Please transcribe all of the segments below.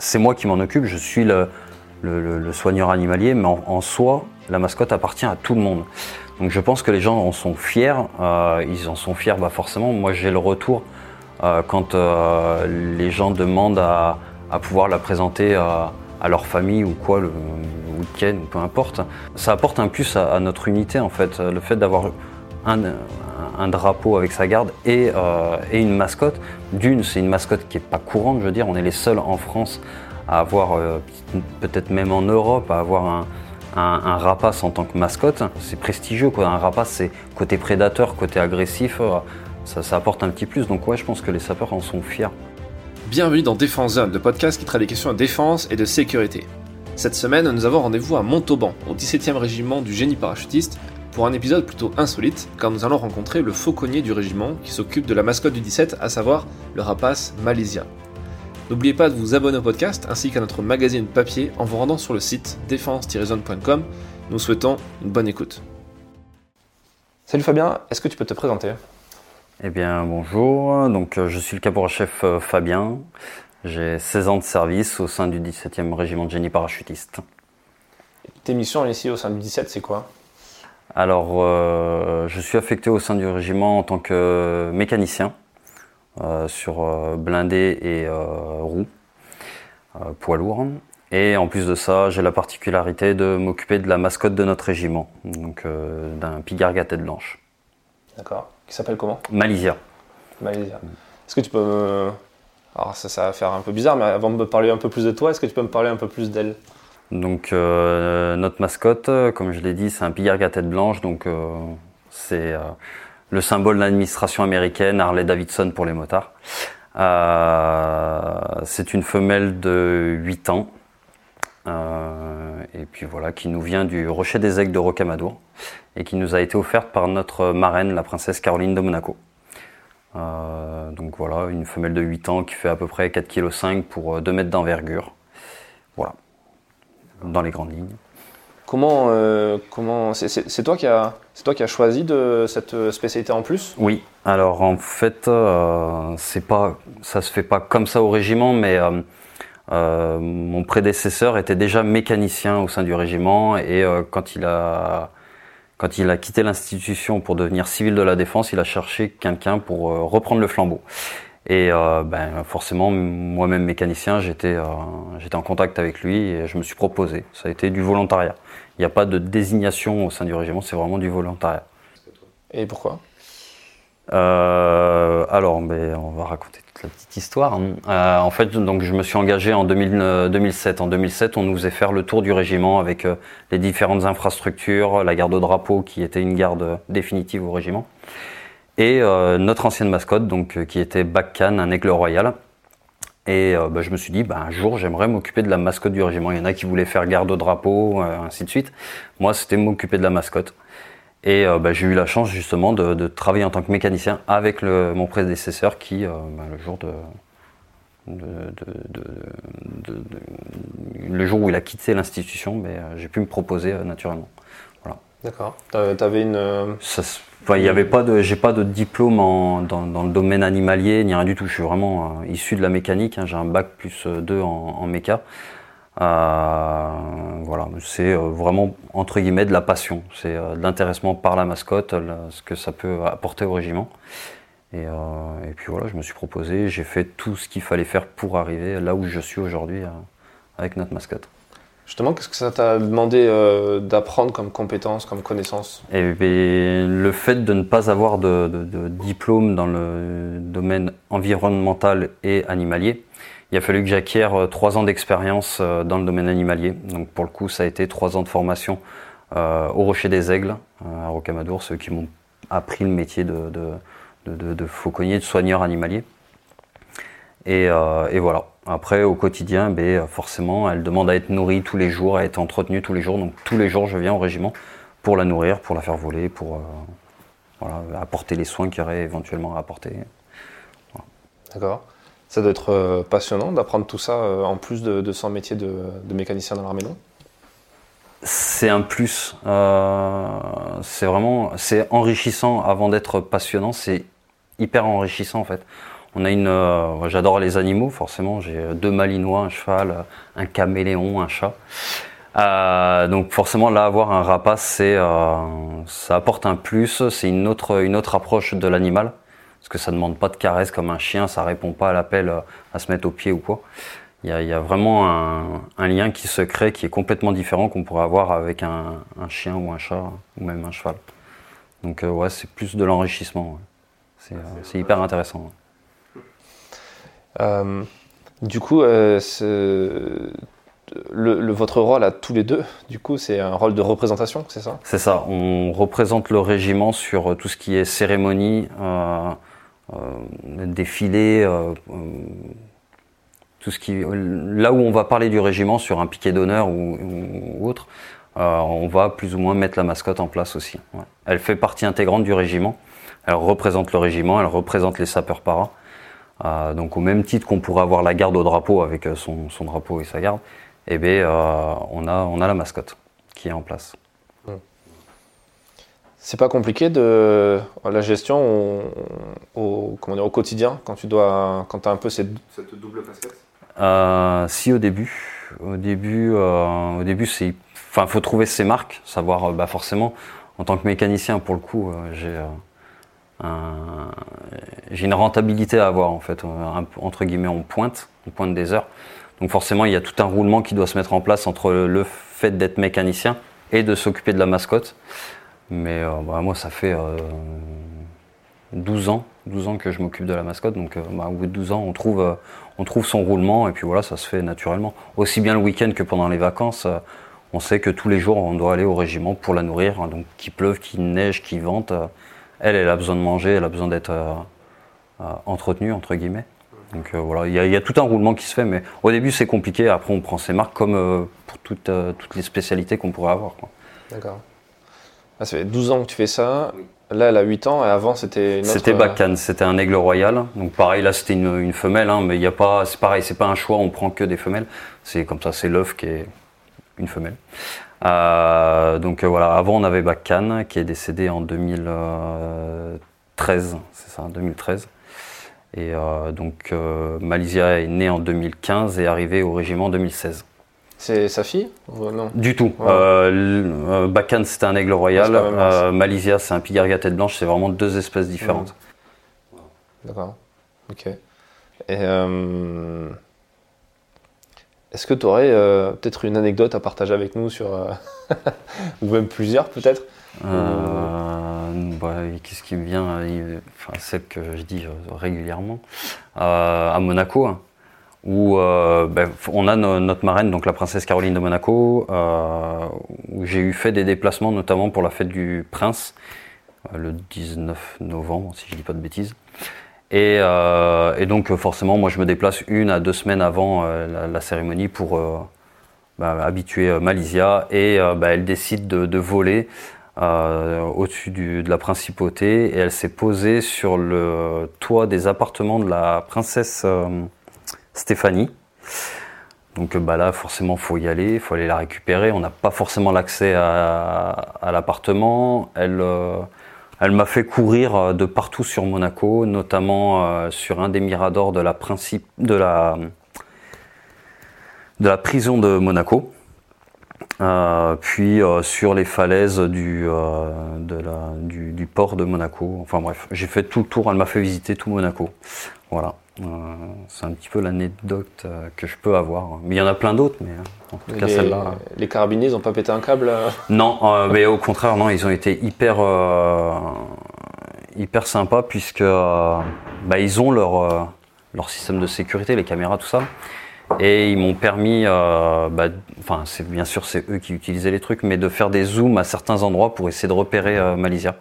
c'est moi qui m'en occupe, je suis le, soigneur animalier, mais en, soi, la mascotte appartient à tout le monde. Donc je pense que les gens en sont fiers, euh, ils en sont fiers bah forcément. Moi j'ai le retour euh, quand euh, les gens demandent à, pouvoir la présenter à, leur famille ou quoi le, week-end ou peu importe. Ça apporte un plus à, notre unité en fait, le fait d'avoir un, drapeau avec sa garde et, une mascotte. D'une, c'est une mascotte qui n'est pas courante, je veux dire, on est les seuls en France à avoir, peut-être même en Europe, à avoir un, un, rapace en tant que mascotte, c'est prestigieux. Quoi. Un rapace, c'est côté prédateur, côté agressif, euh, ça, apporte un petit plus. Donc ouais, je pense que les sapeurs en sont fiers. Bienvenue dans Défense Zone, le podcast qui traite des questions de défense et de sécurité. Cette semaine, nous avons rendez-vous à Montauban, au 17e régiment du génie parachutiste, pour un épisode plutôt insolite, car nous allons rencontrer le fauconnier du régiment qui s'occupe de la mascotte du 17, à savoir le rapace Malaysia. N'oubliez pas de vous abonner au podcast ainsi qu'à notre magazine papier en vous rendant sur le site défense-zone.com. Nous souhaitons une bonne écoute. Salut Fabien, est-ce que tu peux te présenter? Eh bien bonjour, donc euh, je suis le caporal-chef euh, Fabien. J'ai 16 ans de service au sein du 17e régiment de génie parachutiste. Tes missions ici au sein du 17, c'est quoi? Alors, euh, je suis affecté au sein du régiment en tant que mécanicien. Euh, sur euh, blindé et euh, roue, poids lourd. Et en plus de ça, j'ai la particularité de m'occuper de la mascotte de notre régiment, donc d'un pigargue à tête blanche. D'accord. Qui s'appelle comment? Malaysia. Malaysia. Est-ce que tu peux me... Alors ça, ça va faire un peu bizarre, mais avant de me parler un peu plus de toi, est-ce que tu peux me parler un peu plus d'elle? Donc notre mascotte, comme je l'ai dit, c'est un pigargue à tête blanche, donc c'est le symbole de l'administration américaine, Harley Davidson pour les motards. Euh, c'est une femelle de 8 ans. Euh, et puis voilà, qui nous vient du Rocher des Aigles de Rocamadour et qui nous a été offerte par notre marraine, la princesse Caroline de Monaco. Euh, donc voilà, une femelle de 8 ans qui fait à peu près 4,5 kg pour 2 mètres d'envergure. Dans les grandes lignes. Comment, euh, comment c'est toi qui a c'est toi qui a choisi de cette spécialité en plus? Oui. Alors en fait, euh, c'est pas ça se fait pas comme ça au régiment, mais euh, mon prédécesseur était déjà mécanicien au sein du régiment et quand il a quand il a quitté l'institution pour devenir civil de la défense, il a cherché quelqu'un pour reprendre le flambeau. Et ben, forcément, moi-même mécanicien, j'étais j'étais en contact avec lui et je me suis proposé. Ça a été du volontariat. Il n'y a pas de désignation au sein du régiment, c'est vraiment du volontariat. Et pourquoi? Euh, alors, mais on va raconter toute la petite histoire. Hein. Euh, en fait, donc, je me suis engagé en 2007. En 2007, on nous faisait faire le tour du régiment avec euh, les différentes infrastructures, la garde au drapeau qui était une garde définitive au régiment, et notre ancienne mascotte, donc qui était Bakkan, un aigle royal. Et euh, bah, je me suis dit, bah, un jour, j'aimerais m'occuper de la mascotte du régiment. Il y en a qui voulaient faire garde au drapeau, euh, ainsi de suite. Moi, c'était m'occuper de la mascotte. Et euh, bah, j'ai eu la chance justement de, travailler en tant que mécanicien avec mon prédécesseur qui, le jour de, le jour où il a quitté l'institution, j'ai pu me proposer naturellement. D'accord. Tu avais une. Euh, il n'y avait pas de, j'ai pas de diplôme dans, le domaine animalier ni rien du tout. Je suis vraiment euh, issu de la mécanique. Hein. J'ai un bac plus 2 euh, en, méca. voilà, c'est vraiment entre guillemets de la passion. C'est de l'intéressement par la mascotte, ce que ça peut apporter au régiment. Et, puis voilà, je me suis proposé, j'ai fait tout ce qu'il fallait faire pour arriver là où je suis aujourd'hui avec notre mascotte. Justement, qu'est-ce que ça t'a demandé euh, d'apprendre comme compétence, comme connaissance? Eh bien, Le fait de ne pas avoir de, diplôme dans le domaine environnemental et animalier. Il a fallu que j'acquière euh, trois ans d'expérience euh, dans le domaine animalier. Donc pour le coup, ça a été trois ans de formation au Rocher des Aigles, à Rocamadour, ceux qui m'ont appris le métier de, fauconnier, de soigneur animalier. Et, et voilà. Après, au quotidien, ben, forcément, elle demande à être nourrie tous les jours, à être entretenue tous les jours. Donc tous les jours, je viens au régiment pour la nourrir, pour la faire voler, pour euh, apporter les soins qu'il y aurait éventuellement à apporter. D'accord. Ça doit être euh, passionnant d'apprendre tout ça euh, en plus de, son métier de, mécanicien dans l'armée, non? C'est un plus. c'est vraiment, c'est enrichissant avant d'être passionnant. C'est hyper enrichissant en fait On a une, euh, j'adore les animaux, forcément. J'ai deux malinois, un cheval, un caméléon, un chat. Euh, donc forcément là avoir un rapace c'est euh, ça apporte un plus c'est une autre une autre approche de l'animal parce que ça demande pas de caresse comme un chien ça répond pas à l'appel euh, à se mettre au pied ou quoi il y a, y a vraiment un, un, lien qui se crée qui est complètement différent qu'on pourrait avoir avec un, un, chien ou un chat ou même un cheval donc euh, ouais c'est plus de l'enrichissement ouais. c'est hyper intéressant du coup le, le, votre rôle à tous les deux, du coup, c'est un rôle de représentation, c'est ça? C'est ça. On représente le régiment sur tout ce qui est cérémonie, euh, euh, défilé, euh, tout ce qui. Là où on va parler du régiment sur un piquet d'honneur ou, autre, on va plus ou moins mettre la mascotte en place aussi. Elle fait partie intégrante du régiment. Elle représente le régiment, elle représente les sapeurs paras. Euh, donc au même titre qu'on pourrait avoir la garde au drapeau avec son, son drapeau et sa garde, eh bien, euh, on, a, on a la mascotte qui est en place. Mmh. C'est pas compliqué de la gestion au, au, comment dire, au quotidien quand tu dois quand as un peu cette, cette double casquette? Euh, Si au début, au début, euh, au début c'est, enfin faut trouver ses marques, savoir bah forcément en tant que mécanicien pour le coup euh, j'ai j'ai une rentabilité à avoir en fait un, entre guillemets on pointe, on pointe des heures. Donc forcément, il y a tout un roulement qui doit se mettre en place entre le fait d'être mécanicien et de s'occuper de la mascotte. Mais euh, bah, moi, ça fait euh, 12 ans, 12 ans que je m'occupe de la mascotte. Donc euh, bah, au bout de 12 ans, on trouve, euh, on trouve son roulement et puis voilà, ça se fait naturellement. Aussi bien le week-end que pendant les vacances. Euh, on sait que tous les jours, on doit aller au régiment pour la nourrir. Hein, donc qu'il pleuve, qu'il neige, qu'il vente, elle, elle a besoin de manger, elle a besoin d'être entretenue, entre guillemets. Donc euh, voilà, il y, y, a tout un roulement qui se fait, mais au début c'est compliqué. Après on prend ses marques comme euh, pour toutes, euh, toutes les spécialités qu'on pourrait avoir. D'accord. Ah, ça fait 12 ans que tu fais ça. Oui. Là, elle a 8 ans et avant c'était une autre... C'était Bacane, c'était un aigle royal. Donc pareil, là c'était une, une, femelle, hein, mais il y a pas, c'est pareil, c'est pas un choix, on prend que des femelles. C'est comme ça, c'est l'œuf qui est une femelle. Euh, donc voilà, avant on avait Bacane qui est décédé en 2013, c'est ça, 2013. Et euh, donc euh, Malizia est née en 2015 et est arrivée au régiment en 2016. C'est sa fille ou non? Du tout. Ouais. Euh, c'était un aigle royal. Euh, Malizia c'est un pigargue à tête blanche. C'est vraiment deux espèces différentes. Mmh. D'accord. Ok. Et euh, est-ce que tu aurais peut-être une anecdote à partager avec nous sur ou même plusieurs peut-être? Bah, Qu'est-ce qui me vient enfin, Celle que je dis régulièrement. Euh, à Monaco, hein, où euh, ben, on a no notre marraine, donc la princesse Caroline de Monaco, euh, où j'ai eu fait des déplacements, notamment pour la fête du prince, le 19 novembre, si je dis pas de bêtises. Et, et, donc forcément, moi je me déplace une à deux semaines avant la, la, cérémonie pour bah, habituer Malizia, et bah, elle décide de, voler euh, au-dessus de la principauté et elle s'est posée sur le toit des appartements de la princesse euh, Stéphanie. Donc bah là, forcément, faut y aller, faut aller la récupérer. On n'a pas forcément l'accès à, à l'appartement. Elle, euh, elle m'a fait courir de partout sur Monaco, notamment euh, sur un des miradors de la, prison de Monaco. Euh, puis euh, sur les falaises euh, du, du, port de Monaco. Enfin bref, j'ai fait tout le tour, elle m'a fait visiter tout Monaco. Voilà, euh, c'est un petit peu l'anecdote que je peux avoir. Mais il y en a plein d'autres, mais en tout cas celle-là. Les carabiniers, ils n'ont pas pété un câble Non, mais au contraire, non, ils ont été hyper, hyper sympas puisque bah, ils ont leur, leur système de sécurité, les caméras, tout ça. Et ils m'ont permis, euh, bah, enfin, c'est bien sûr c'est eux qui utilisaient les trucs, mais de faire des zooms à certains endroits pour essayer de repérer euh, Malizia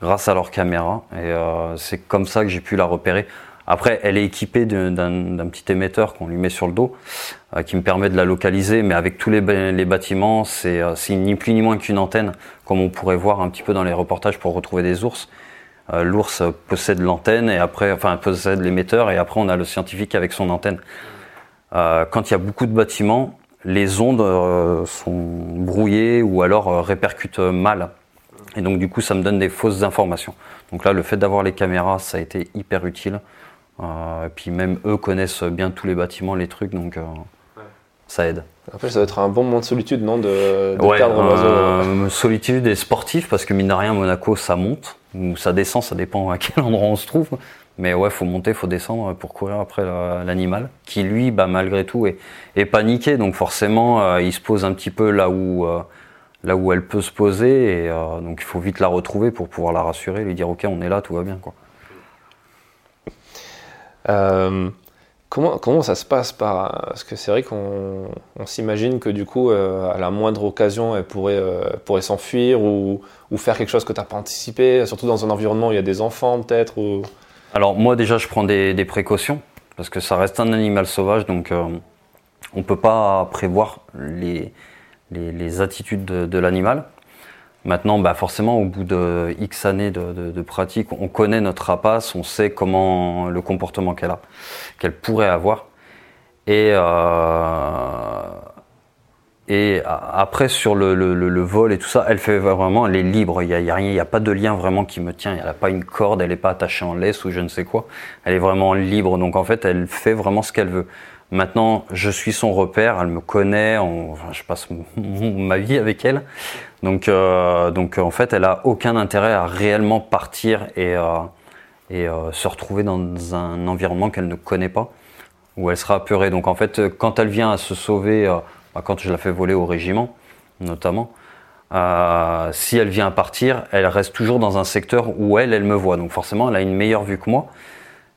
grâce à leur caméra. Et euh, c'est comme ça que j'ai pu la repérer. Après, elle est équipée d'un petit émetteur qu'on lui met sur le dos, euh, qui me permet de la localiser. Mais avec tous les, bâtiments, c'est euh, ni plus ni moins qu'une antenne, comme on pourrait voir un petit peu dans les reportages pour retrouver des ours. Euh, L'ours possède l'antenne et après, enfin, possède l'émetteur et après on a le scientifique avec son antenne. Quand il y a beaucoup de bâtiments, les ondes sont brouillées ou alors répercutent mal. Et donc du coup, ça me donne des fausses informations. Donc là, le fait d'avoir les caméras, ça a été hyper utile. Et puis même eux connaissent bien tous les bâtiments, les trucs, donc ça aide. Après, ça va être un bon moment de solitude, non De, perdre l'oiseau Solitude et sportif, parce que mine de rien, Monaco, ça monte, ou ça descend, ça dépend à quel endroit on se trouve. Mais ouais, faut monter, faut descendre pour courir après l'animal, qui lui, bah, malgré tout, est, est paniqué. Donc forcément, euh, il se pose un petit peu là où, euh, là où elle peut se poser. Et euh, donc il faut vite la retrouver pour pouvoir la rassurer, lui dire ok, on est là, tout va bien. Quoi. Comment, comment ça se passe par Parce que c'est vrai qu'on s'imagine que du coup, à la moindre occasion, elle pourrait, pourrait s'enfuir ou, faire quelque chose que tu n'as pas anticipé, surtout dans un environnement où il y a des enfants peut-être. Alors moi déjà je prends des, précautions parce que ça reste un animal sauvage donc euh, on ne peut pas prévoir les, les, attitudes de, l'animal. Maintenant bah forcément au bout de X années de, pratique on connaît notre rapace, on sait comment le comportement qu'elle a, qu'elle pourrait avoir. Et euh, et après, sur le, vol et tout ça, elle fait vraiment, elle est libre. Il n'y a, y a, rien, il n'y a pas de lien vraiment qui me tient. Elle n'a pas une corde, elle n'est pas attachée en laisse ou je ne sais quoi. Elle est vraiment libre. Donc en fait, elle fait vraiment ce qu'elle veut. Maintenant, je suis son repère, elle me connaît, je passe ma vie avec elle. Donc, euh, donc en fait, elle a aucun intérêt à réellement partir et, euh, euh, se retrouver dans un environnement qu'elle ne connaît pas, où elle sera apeurée. Donc en fait, quand elle vient à se sauver bah, quand je la fais voler au régiment, notamment, si elle vient partir, elle reste toujours dans un secteur où elle, elle me voit. Donc forcément, elle a une meilleure vue que moi,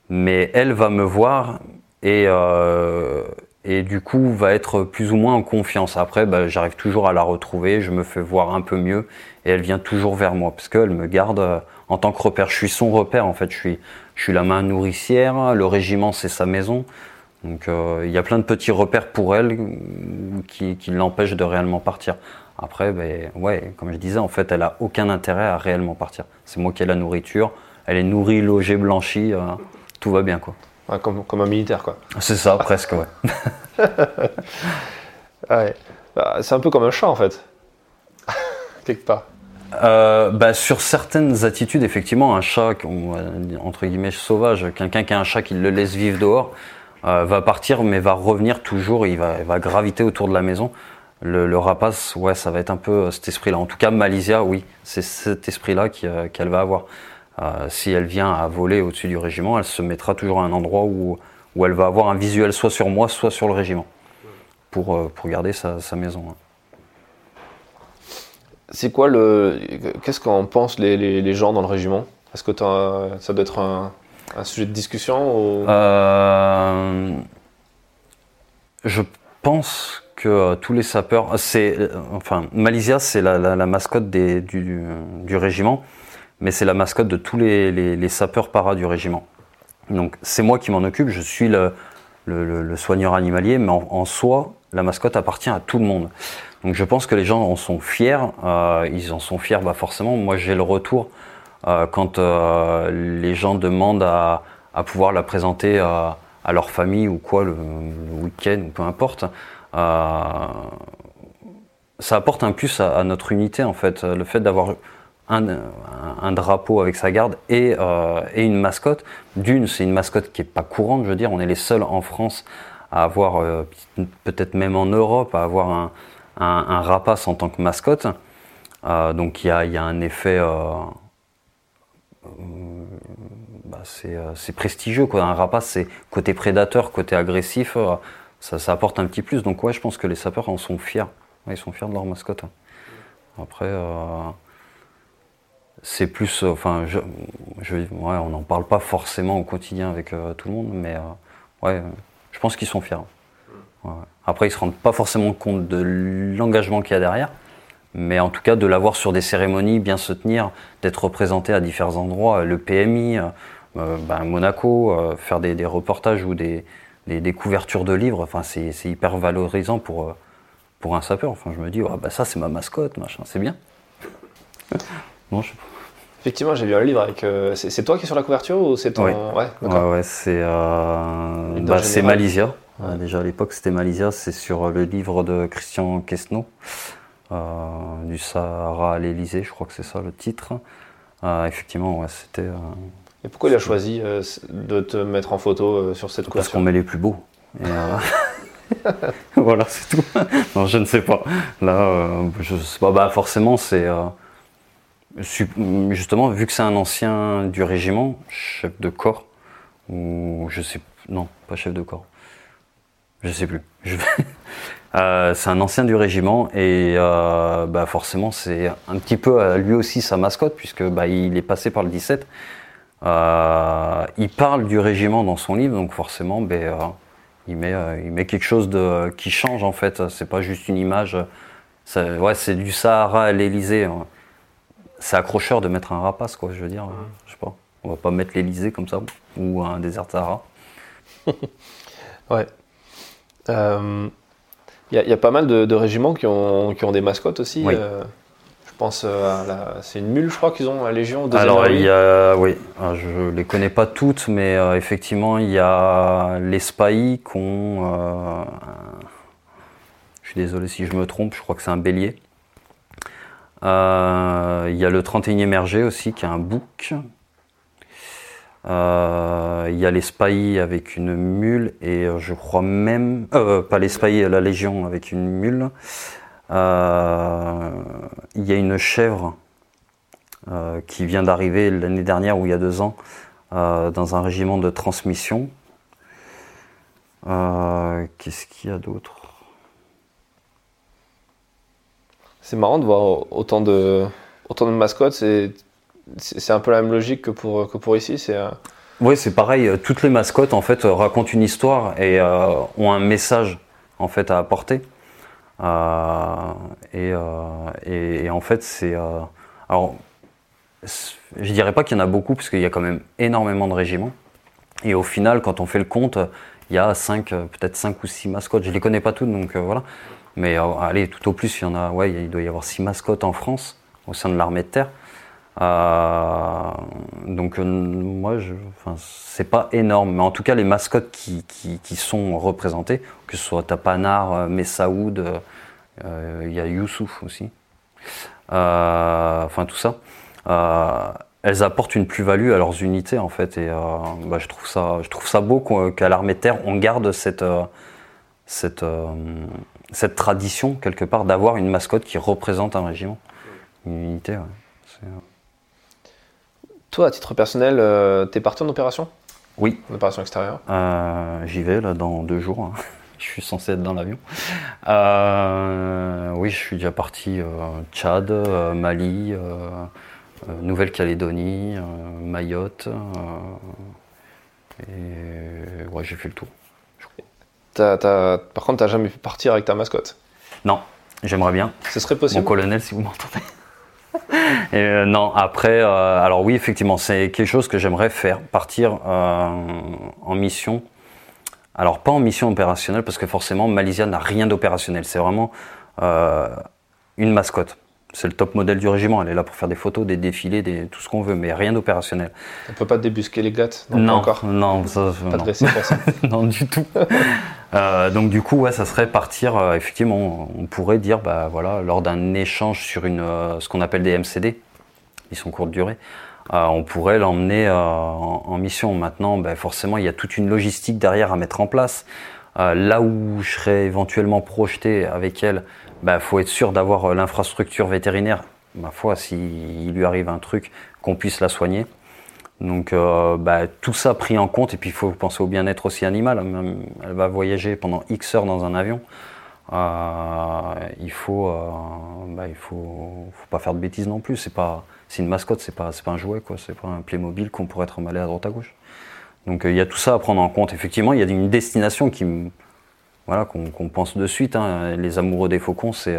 mais elle va me voir et, et du coup va être plus ou moins en confiance. Après, bah, j'arrive toujours à la retrouver, je me fais voir un peu mieux et elle vient toujours vers moi parce qu'elle me garde euh, en tant que repère. Je suis son repère en fait. Je suis, je suis la main nourricière. Le régiment, c'est sa maison. Donc euh, il y a plein de petits repères pour elle qui, l'empêchent de réellement partir. Après, ben, ouais, comme je disais, en fait, elle a aucun intérêt à réellement partir. C'est moi qui ai la nourriture, elle est nourrie, logée, blanchie, euh, tout va bien quoi. Comme, comme, un militaire quoi. C'est ça, presque, ouais. ouais. Bah, c'est un peu comme un chat en fait, quelque part. Euh, bah, sur certaines attitudes, effectivement, un chat, entre guillemets, sauvage, quelqu'un qui a un chat qui le laisse vivre dehors, euh, va partir, mais va revenir toujours. Il va, va graviter autour de la maison. Le, rapace, ouais, ça va être un peu euh, cet esprit-là. En tout cas, Malaysia, oui, c'est cet esprit-là euh, qu'elle va avoir. Si elle vient à voler au-dessus du régiment, elle se mettra toujours à un endroit où, où elle va avoir un visuel soit sur moi, soit sur le régiment, pour, pour garder sa, sa maison. Hein. C'est quoi le. Qu'est-ce qu'en pensent les, les, les, gens dans le régiment? Est-ce que ça doit être un, un sujet de discussion euh, Je pense que euh, tous les sapeurs, c'est euh, enfin Malaysia, c'est la, mascotte du, régiment, mais c'est la mascotte de tous les, sapeurs para du régiment. Donc c'est moi qui m'en occupe, je suis le, soigneur animalier, mais en, soi, la mascotte appartient à tout le monde. Donc je pense que les gens en sont fiers, ils en sont fiers bah forcément. Moi j'ai le retour euh, quand euh, les gens demandent à, pouvoir la présenter à, leur famille ou quoi le, week-end ou peu importe. Euh, ça apporte un plus à, notre unité en fait, le fait d'avoir un, drapeau avec sa garde et, une mascotte. D'une, c'est une mascotte qui est pas courante, je veux dire, on est les seuls en France à avoir, peut-être même en Europe, à avoir un, rapace en tant que mascotte. donc il y a, un effet euh, bah, euh, c'est prestigieux. Quoi. Un rapace, c'est côté prédateur, côté agressif, euh, ça, ça, apporte un petit plus. Donc ouais, je pense que les sapeurs en sont fiers. ils sont fiers de leur mascotte. Après, c'est plus, enfin, je, je, ouais, on n'en parle pas forcément au quotidien avec tout le monde, mais ouais, je pense qu'ils sont fiers. Après, ils se rendent pas forcément compte de l'engagement qu'il y a derrière, mais en tout cas de l'avoir sur des cérémonies, bien se tenir, d'être représenté à différents endroits, le PMI, euh, euh, ben, Monaco, euh, faire des, reportages ou des, des, couvertures de livres, enfin c'est hyper valorisant pour, pour un sapeur. Enfin je me dis, oh, bah, ça c'est ma mascote, machin, c'est bien. bon, Effectivement, j'ai lu un livre avec. c'est toi qui es sur la couverture ou c'est ton. Ouais, ouais, c'est bah, Malaysia. déjà à l'époque, c'était Malaysia. C'est sur le livre de Christian Quesno. Euh, du Sahara à l'Elysée, je crois que c'est ça le titre. Euh, effectivement, ouais, c'était. Euh, Et pourquoi il a choisi euh, de te mettre en photo euh, sur cette Parce couverture qu'on met les plus beaux. Et, euh, voilà, c'est tout. non, je ne sais pas. Là, euh, je sais pas. Bah, forcément, c'est. Justement, vu que c'est un ancien du régiment, chef de corps, ou je sais. Non, pas chef de corps. Je sais plus. Euh, c'est un ancien du régiment et euh, bah forcément c'est un petit peu euh, lui aussi sa mascotte puisque bah, il est passé par le 17. Euh, il parle du régiment dans son livre donc forcément euh, il, met, il met quelque chose de, qui change en fait. C'est pas juste une image. Ouais, c'est du Sahara à l'Elysée. hein. C'est accrocheur de mettre un rapace quoi. Je veux dire, je sais pas. On va pas mettre l'Elysée comme ça ou un désert Sahara. Ouais. Euh, Il y, a- il y a pas mal de, de régiments qui ont, qui ont des mascottes aussi. Oui. euh, je pense à la. C'est une mule, je crois, qu'ils ont, la Légion. deuxième Alors il y a, oui, euh, je les connais pas toutes, mais euh, effectivement il y a les Spahis qui ont, euh, je suis désolé si je me trompe, je crois que c'est un bélier. Euh, il y a le 31e RG aussi qui a un bouc. Euh, il y a les Spahis avec une mule et je crois même, euh, pas les Spahis, la Légion avec une mule. Il y a une chèvre qui vient d'arriver l'année dernière ou il y a deux ans dans un régiment de transmission. Qu'est-ce qu'il y a d'autre? C'est marrant de voir autant de, autant de mascottes. C'est, un peu la même logique que pour, que pour ici. C'est, euh, Oui, c'est pareil. Toutes les mascottes en fait racontent une histoire et euh, ont un message en fait à apporter. Euh, et, euh, et- en fait, c'est alors je dirais pas qu'il y en a beaucoup parce qu'il y a quand même énormément de régiments. Et au final, quand on fait le compte, il y a peut-être cinq ou six mascottes. Je les connais pas toutes, donc voilà. Mais euh, allez, tout au plus, il y en a. Il doit y avoir six mascottes en France au sein de l'armée de terre. Euh, donc euh, moi, enfin, c'est pas énorme, mais en tout cas les mascottes qui, sont représentées, que ce soit Tapanar, Messaoud, il y a Youssouf aussi, enfin tout ça, elles apportent une plus-value à leurs unités en fait, et bah, je trouve ça, beau qu'à l'armée de terre on garde cette cette cette tradition quelque part d'avoir une mascotte qui représente un régiment, une unité. ouais. Euh, Toi, à titre personnel, euh, t'es parti en opération? Oui, En opération extérieure? Euh, j'y vais là dans deux jours. hein. je suis censé être dans l'avion. Euh, oui, je suis déjà parti Tchad, Mali, Nouvelle-Calédonie, Mayotte. et ouais, j'ai fait le tour. Par contre, t'as jamais pu partir avec ta mascotte. Non, j'aimerais bien. Ce serait Mon possible colonel, si vous m'entendez. Et, euh, non, après, euh, alors oui, effectivement, c'est quelque chose que j'aimerais faire, partir euh, en mission. Alors pas en mission opérationnelle, parce que forcément, Malaysia n'a rien d'opérationnel. C'est vraiment une mascotte. C'est le top modèle du régiment. Elle est là pour faire des photos, des défilés, des, tout ce qu'on veut, mais rien d'opérationnel. On peut pas débusquer les gâtes Non, pas encore. non, ça, Pas non. dressé pour ça. non, du tout. Euh, donc du coup, ouais, ça serait partir. euh, effectivement, on pourrait dire, bah voilà, lors d'un échange sur une, euh, ce qu'on appelle des MCD, ils sont courte durée, euh, on pourrait l'emmener euh, en, en mission. Maintenant, bah, forcément, il y a toute une logistique derrière à mettre en place. Là où je serais éventuellement projeté avec elle, bah, faut être sûr d'avoir l'infrastructure vétérinaire. Ma foi, s'il lui arrive un truc, qu'on puisse la soigner. Donc euh, bah, tout ça pris en compte et puis il faut penser au bien-être aussi animal. Même, Elle va voyager pendant X heures dans un avion. Euh, euh, bah, il faut, faut pas faire de bêtises non plus. C'est une mascotte, c'est pas, pas un jouet. C'est pas un Playmobil qu'on pourrait trimballer à droite à gauche. Donc il y a tout ça à prendre en compte. Effectivement, il y a une destination qui, voilà, qu'on pense de suite. hein. Les amoureux des faucons, c'est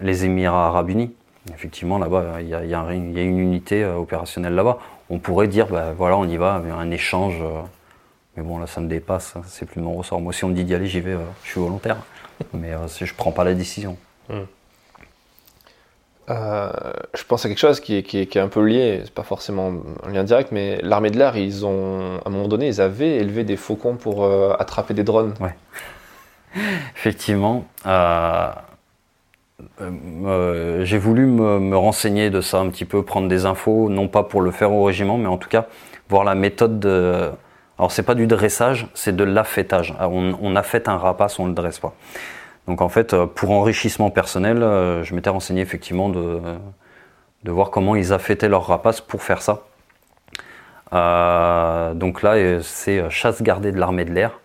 les Émirats Arabes Unis. Effectivement, là-bas, il y a, y y une unité euh, opérationnelle là-bas. On pourrait dire, bah, voilà, on y va, un échange. euh, mais bon, là, ça me dépasse, hein, c'est plus de mon ressort. Moi, si on me dit d'y aller, j'y vais, euh, je suis volontaire. Mais euh, je prends pas la décision. Euh, je pense à quelque chose qui est, qui est- qui est un peu lié, c'est pas forcément un lien direct, mais l'armée de l'air, ils ont, à un moment donné, ils avaient élevé des faucons pour euh, attraper des drones. Effectivement, euh, j'ai voulu me, renseigner de ça un petit peu, prendre des infos, non pas pour le faire au régiment, mais en tout cas voir la méthode de. Alors c'est pas du dressage, c'est de l'affêtage. On, on affête un rapace, on le dresse pas. Donc en fait, pour enrichissement personnel, je m'étais renseigné effectivement de, voir comment ils affêtaient leur rapace pour faire ça. Euh, donc là, euh, c'est euh, chasse gardée de l'armée de l'air.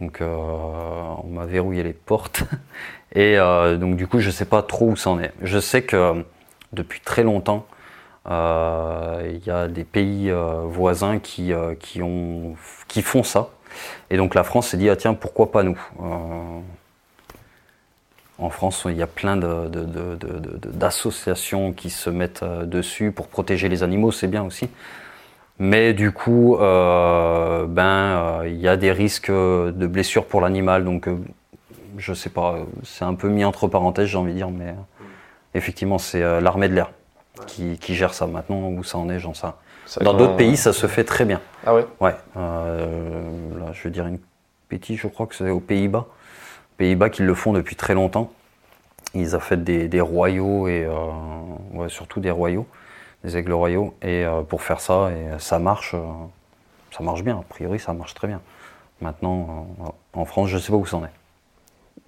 Donc on m'a verrouillé les portes. Et donc du coup, je ne sais pas trop où ça en est. Je sais que depuis très longtemps, il y a des pays voisins qui, qui, ont, qui font ça. Et donc la France s'est dit, ah tiens, pourquoi pas nous en France, il y a plein d'associations qui se mettent dessus pour protéger les animaux, c'est bien aussi. Mais du coup, euh, ben, euh, il y a des risques de blessures pour l'animal, donc euh, je sais pas, c'est un peu mis entre parenthèses, j'ai envie de dire, mais effectivement, c'est l'armée de l'air qui, gère ça maintenant, où ça en est, j'en sais. Dans d'autres pays, ça se fait très bien. Ah ouais? Ouais. là, je vais dire une bêtise, je crois que c'est aux Pays-Bas. Pays-Bas qui le font depuis très longtemps. Ils ont fait des, des royaux et ouais, surtout des royaux des aigles royaux. Et euh, pour faire ça, et ça marche, euh, ça marche bien. A priori, ça marche très bien. Maintenant, euh, en France, je ne sais pas où ça en est.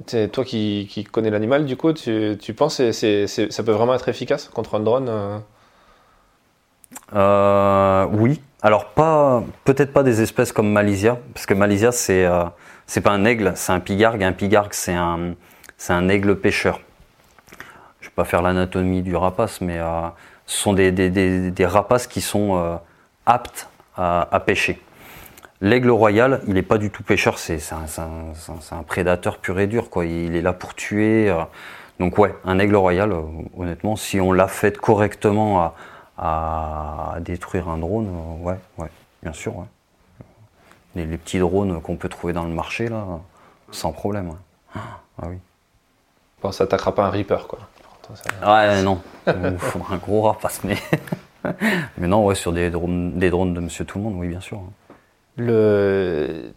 C'est toi qui, qui connais l'animal, du coup, tu, tu penses que ça peut vraiment être efficace contre un drone Oui. Alors, pas, peut-être pas des espèces comme Malaysia, parce que Malaysia, c'est c'est pas un aigle, c'est un pigargue. Un pigargue, c'est un, c'est un aigle pêcheur. Je vais pas faire l'anatomie du rapace, mais ce sont des, rapaces qui sont euh, aptes à, pêcher. L'aigle royal, il n'est pas du tout pêcheur, c'est un, prédateur pur et dur. Quoi. Il est là pour tuer. Euh. donc ouais, un aigle royal, euh, honnêtement, si on l'a fait correctement à, détruire un drone, ouais, ouais, bien sûr. Les, petits drones qu'on peut trouver dans le marché, là, sans problème. Ah oui. Bon, ça attaquera pas un Reaper, quoi. Ouais, non. Il faudra un gros rapace, mais. mais non, ouais, sur des drones, des drones de Monsieur Tout le Monde, oui, bien sûr. Le...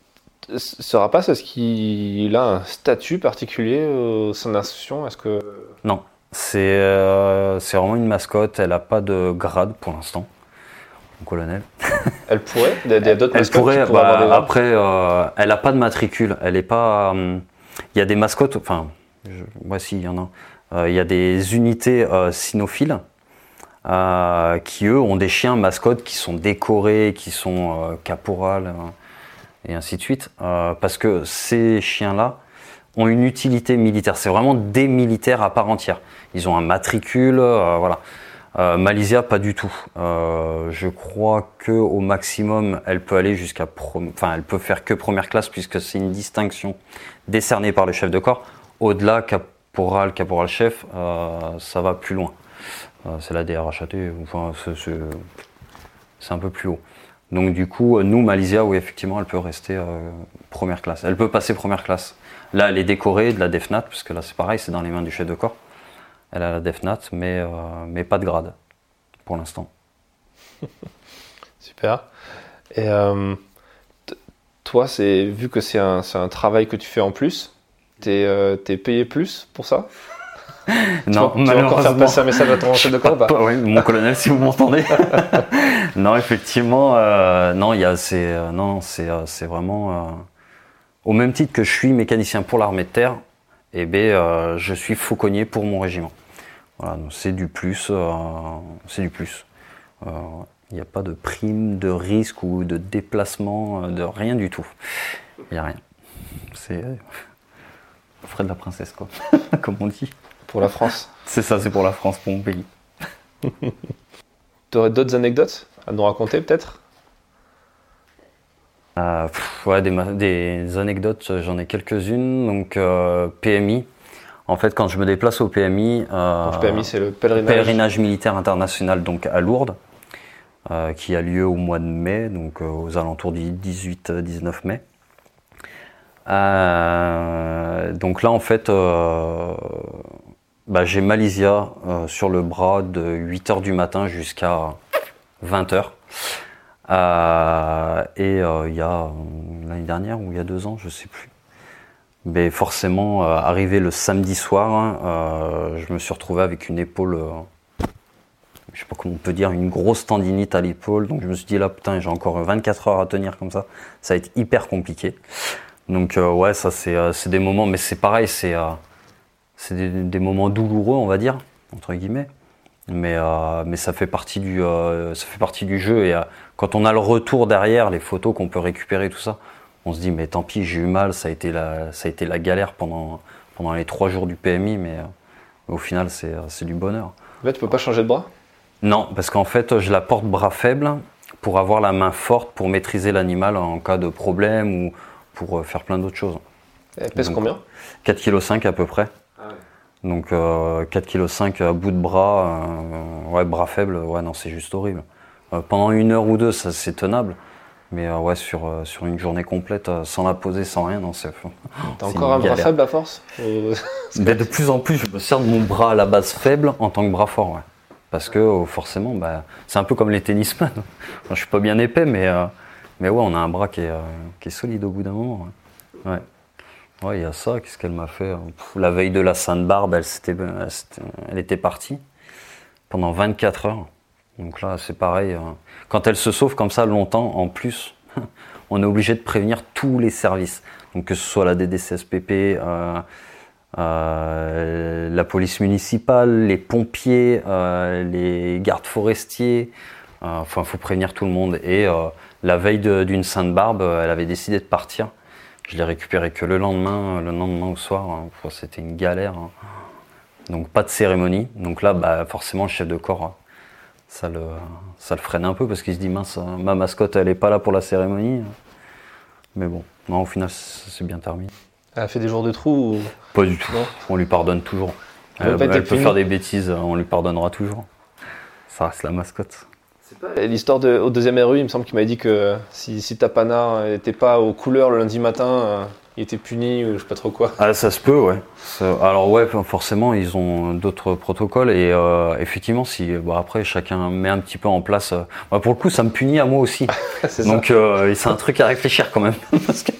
Ce rapace, est-ce qu'il a un statut particulier au sein de Est-ce que... Non, c'est euh, vraiment une mascotte. Elle n'a pas de grade pour l'instant. Colonel. Elle pourrait? Il y a d'autres mascottes pourrait, bah, Après, euh, elle n'a pas de matricule. Elle est pas. Euh, il y a des mascottes. Enfin, voici, il y en a. Euh, il y a des unités euh, cynophiles euh, qui, eux, ont des chiens mascottes qui sont décorés, qui sont caporales et ainsi de suite. parce que ces chiens-là ont une utilité militaire. C'est vraiment des militaires à part entière. Ils ont un matricule, voilà. Euh, Malaysia, pas du tout. Euh, je crois que au maximum, elle peut aller jusqu'à, enfin, elle peut faire que première classe puisque c'est une distinction décernée par le chef de corps. Au-delà, caporal, caporal chef, euh, ça va plus loin. Euh, c'est la DRHAT, enfin, c'est un peu plus haut. Donc du coup, nous, Malaysia, oui, effectivement, elle peut rester euh, première classe. Elle peut passer première classe. Là, elle est décorée de la DEFNAT, parce que là, c'est pareil, c'est dans les mains du chef de corps. Elle a la DEFNAT, mais, pas de grade, pour l'instant. Super. Et toi, vu que c'est un, travail que tu fais en plus, T'es euh, es payé plus pour ça? Non, tu vas, encore faire passer un message à ton chef de corps Oui, mon colonel, si vous m'entendez. non, effectivement, euh, non, il y a, c'est, euh, non, c'est, euh, c'est vraiment au même titre que je suis mécanicien pour l'armée de terre. Eh ben, je suis fauconnier pour mon régiment. Voilà, c'est du plus, c'est du plus. Il n'y a pas de prime, de risque ou de déplacement, de rien du tout. Il n'y a rien. C'est Frais de la princesse, quoi, comme on dit. Pour la France. C'est ça, c'est pour la France, pour mon pays. tu aurais d'autres anecdotes à nous raconter, peut-être? Euh, ouais, des, anecdotes, j'en ai quelques-unes. Donc, euh, PMI. En fait, quand je me déplace au PMI, euh, PMI, c'est le pèlerinage. pèlerinage. militaire international, donc à Lourdes, euh, qui a lieu au mois de mai, donc aux alentours du 18-19 mai. Euh, donc là, en fait, euh, bah, j'ai Malaysia euh, sur le bras de 8h du matin jusqu'à 20h. et il y a l'année dernière ou il y a deux ans, je sais plus. Mais forcément, arrivé le samedi soir, hein, je me suis retrouvé avec une épaule, je sais pas comment on peut dire, une grosse tendinite à l'épaule. Donc je me suis dit là, putain, j'ai encore 24 heures à tenir comme ça. Ça va être hyper compliqué. Donc euh, ouais, ça c'est euh, c'est des moments, mais c'est pareil, c'est euh, c'est des, des moments douloureux, on va dire, entre guillemets. Mais euh, mais ça fait partie du euh, ça fait partie du jeu et euh, quand on a le retour derrière, les photos qu'on peut récupérer, tout ça, on se dit mais tant pis, j'ai eu mal, ça a été la ça a été la galère pendant pendant les trois jours du PMI, mais au final c'est c'est du bonheur. Là, tu peux pas changer de bras? Non, parce qu'en fait, je la porte bras faible pour avoir la main forte pour maîtriser l'animal en cas de problème ou pour euh, faire plein d'autres choses. Elle pèse Donc, combien? 4,5 kg à peu près. Donc euh, 4,5 kg à bout de bras, euh, ouais, bras faible, ouais, non, c'est juste horrible. Euh, pendant une heure ou deux, ça c'est tenable. Mais euh, ouais, sur, euh, sur une journée complète, euh, sans la poser, sans rien, non, c'est T'as encore un bras faible à force? Mais de plus en plus, je me sers de mon bras à la base faible en tant que bras fort, ouais. Parce que forcément, bah, c'est un peu comme les tennisman. Enfin, je suis pas bien épais, mais, euh, mais ouais, on a un bras qui est, euh, solide au bout d'un moment. Ouais, ouais. Ouais, il y a ça. Qu'est-ce qu'elle m'a fait pff, La veille de la Sainte-Barbe, elle, était partie pendant 24 heures. Donc là, c'est pareil. euh, Quand elle se sauve comme ça longtemps, en plus, on est obligé de prévenir tous les services. Donc que ce soit la DDCSPP, euh, euh, la police municipale, les pompiers, les gardes forestiers. Enfin, il faut prévenir tout le monde. Et la veille d'une Sainte-Barbe, euh, elle avait décidé de partir. Je l'ai récupéré que le lendemain, le lendemain au soir. hein. C'était une galère. hein. Donc pas de cérémonie. Donc là, bah, forcément, le chef de corps, hein, ça le, ça le freine un peu parce qu'il se dit mince, euh, ma mascotte, elle est pas là pour la cérémonie. Mais bon, non, au final, ça s'est bien terminé. Elle a fait des jours de trou ou... Pas du tout. Non. On lui pardonne toujours. Elle peut faire des bêtises, on lui pardonnera toujours. Ça reste la mascotte. L'histoire de, au deuxième RU, il me semble qu'il m'a dit que si, si ta pana n'était pas aux couleurs le lundi matin, euh, il était puni ou je sais pas trop quoi. Ah, ça se peut, ouais. Ça- alors ouais, forcément, ils ont d'autres protocoles et euh, effectivement, si bon, après chacun met un petit peu en place. euh, bah, pour le coup, ça me punit à moi aussi. Donc euh, c'est un truc à réfléchir quand même. parce que-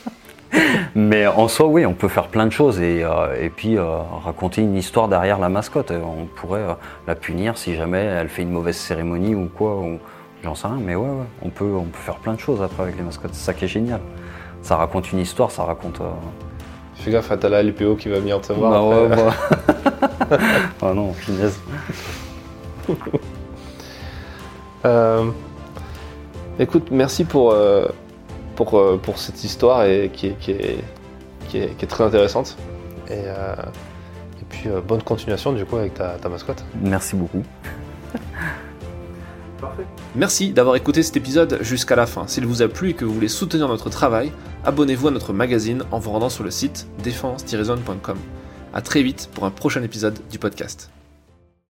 Mais en soi, oui, on peut faire plein de choses et, euh, et puis euh, raconter une histoire derrière la mascotte. Euh, On pourrait la punir si jamais elle fait une mauvaise cérémonie ou quoi, ou j'en sais rien. Mais ouais, ouais, on peut, on peut faire plein de choses après avec les mascottes. C'est ça qui est génial. Ça raconte une histoire, ça raconte. Fais gaffe, t'as la LPO qui va venir te voir. bah après. ouais, bah. ah non, finesse. Euh, écoute, merci pour, euh, pour, euh, pour cette histoire et qui, est, qui, est, qui, est, qui est très intéressante. Et, euh, et puis euh, bonne continuation du coup avec ta, ta mascotte. Merci beaucoup. Merci d'avoir écouté cet épisode jusqu'à la fin. S'il vous a plu et que vous voulez soutenir notre travail, abonnez-vous à notre magazine en vous rendant sur le site défense-zone.com. A très vite pour un prochain épisode du podcast.